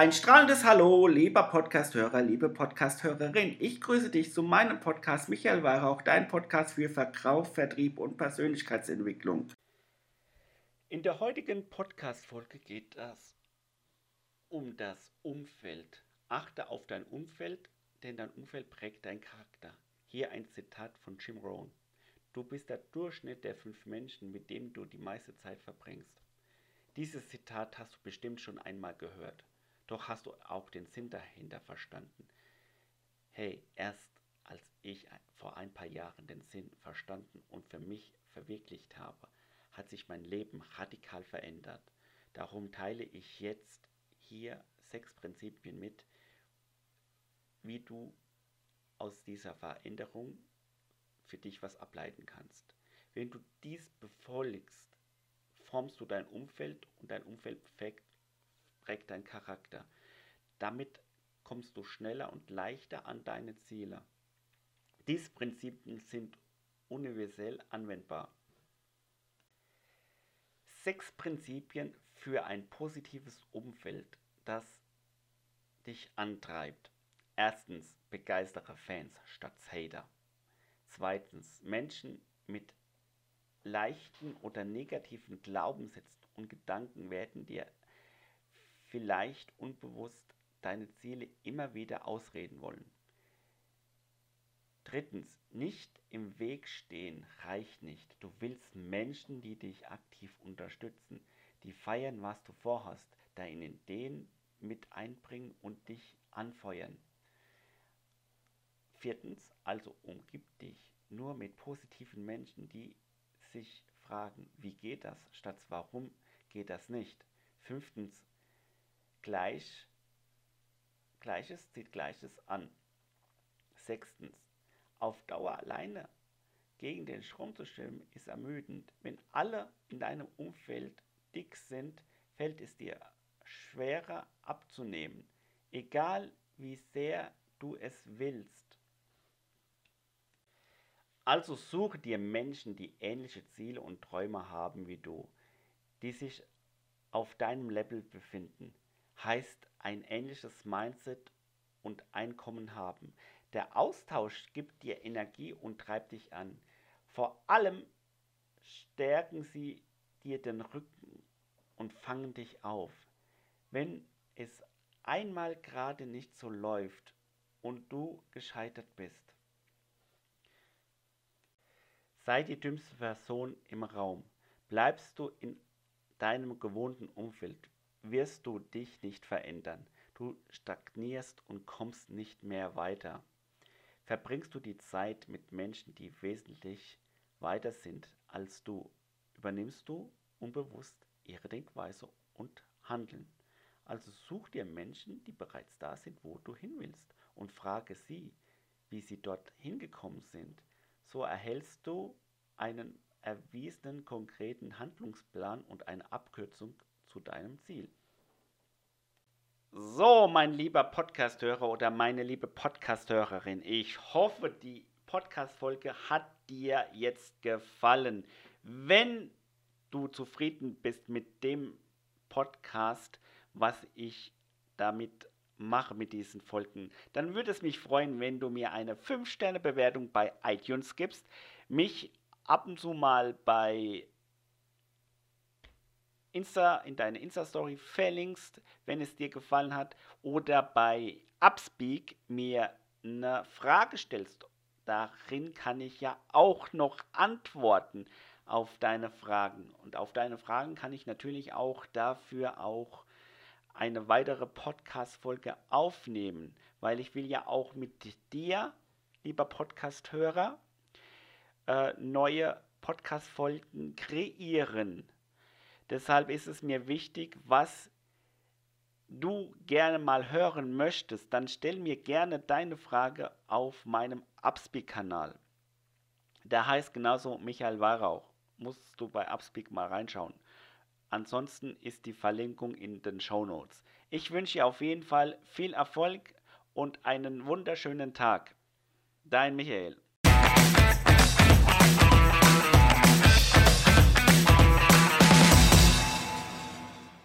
Ein strahlendes Hallo, lieber Podcasthörer, liebe Podcasthörerin. Ich grüße dich zu meinem Podcast Michael Weihrauch, dein Podcast für Verkauf, Vertrieb und Persönlichkeitsentwicklung. In der heutigen Podcast-Folge geht es um das Umfeld. Achte auf dein Umfeld, denn dein Umfeld prägt deinen Charakter. Hier ein Zitat von Jim Rohn. Du bist der Durchschnitt der fünf Menschen, mit denen du die meiste Zeit verbringst. Dieses Zitat hast du bestimmt schon einmal gehört. Doch hast du auch den Sinn dahinter verstanden? Hey, erst als ich vor ein paar Jahren den Sinn verstanden und für mich verwirklicht habe, hat sich mein Leben radikal verändert. Darum teile ich jetzt hier sechs Prinzipien mit, wie du aus dieser Veränderung für dich was ableiten kannst. Wenn du dies befolgst, formst du dein Umfeld und dein Umfeld perfekt prägt dein Charakter. Damit kommst du schneller und leichter an deine Ziele. Diese Prinzipien sind universell anwendbar. Sechs Prinzipien für ein positives Umfeld, das dich antreibt. Erstens, begeistere Fans statt Hater. Zweitens, Menschen mit leichten oder negativen Glaubenssätzen und Gedanken werden dir vielleicht unbewusst deine Ziele immer wieder ausreden wollen. Drittens, nicht im Weg stehen reicht nicht. Du willst Menschen, die dich aktiv unterstützen, die feiern, was du vorhast, deine Ideen mit einbringen und dich anfeuern. Viertens, also umgib dich nur mit positiven Menschen, die sich fragen, wie geht das, statt warum geht das nicht. Fünftens, Gleich, Gleiches zieht Gleiches an. Sechstens, auf Dauer alleine gegen den Strom zu schwimmen ist ermüdend. Wenn alle in deinem Umfeld dick sind, fällt es dir schwerer abzunehmen, egal wie sehr du es willst. Also suche dir Menschen, die ähnliche Ziele und Träume haben wie du, die sich auf deinem Level befinden heißt ein ähnliches Mindset und Einkommen haben. Der Austausch gibt dir Energie und treibt dich an. Vor allem stärken sie dir den Rücken und fangen dich auf. Wenn es einmal gerade nicht so läuft und du gescheitert bist. Sei die dümmste Person im Raum. Bleibst du in deinem gewohnten Umfeld, wirst du dich nicht verändern. Du stagnierst und kommst nicht mehr weiter. Verbringst du die Zeit mit Menschen, die wesentlich weiter sind als du, übernimmst du unbewusst ihre Denkweise und Handeln. Also such dir Menschen, die bereits da sind, wo du hin willst und frage sie, wie sie dort hingekommen sind. So erhältst du einen erwiesenen konkreten Handlungsplan und eine Abkürzung zu deinem Ziel. So, mein lieber Podcasthörer oder meine liebe Podcasthörerin, ich hoffe, die Podcast-Folge hat dir jetzt gefallen. Wenn du zufrieden bist mit dem Podcast, was ich damit mache mit diesen Folgen, dann würde es mich freuen, wenn du mir eine 5-Sterne-Bewertung bei iTunes gibst, mich ab und zu mal bei Insta, in deine Insta-Story verlinkst, wenn es dir gefallen hat, oder bei Upspeak mir eine Frage stellst. Darin kann ich ja auch noch antworten auf deine Fragen. Und auf deine Fragen kann ich natürlich auch dafür auch eine weitere Podcast-Folge aufnehmen, weil ich will ja auch mit dir, lieber Podcast-Hörer, äh, neue Podcast-Folgen kreieren. Deshalb ist es mir wichtig, was du gerne mal hören möchtest, dann stell mir gerne deine Frage auf meinem Upspeak-Kanal. Der heißt genauso Michael Weihrauch. Musst du bei Upspeak mal reinschauen. Ansonsten ist die Verlinkung in den Show Notes. Ich wünsche dir auf jeden Fall viel Erfolg und einen wunderschönen Tag. Dein Michael.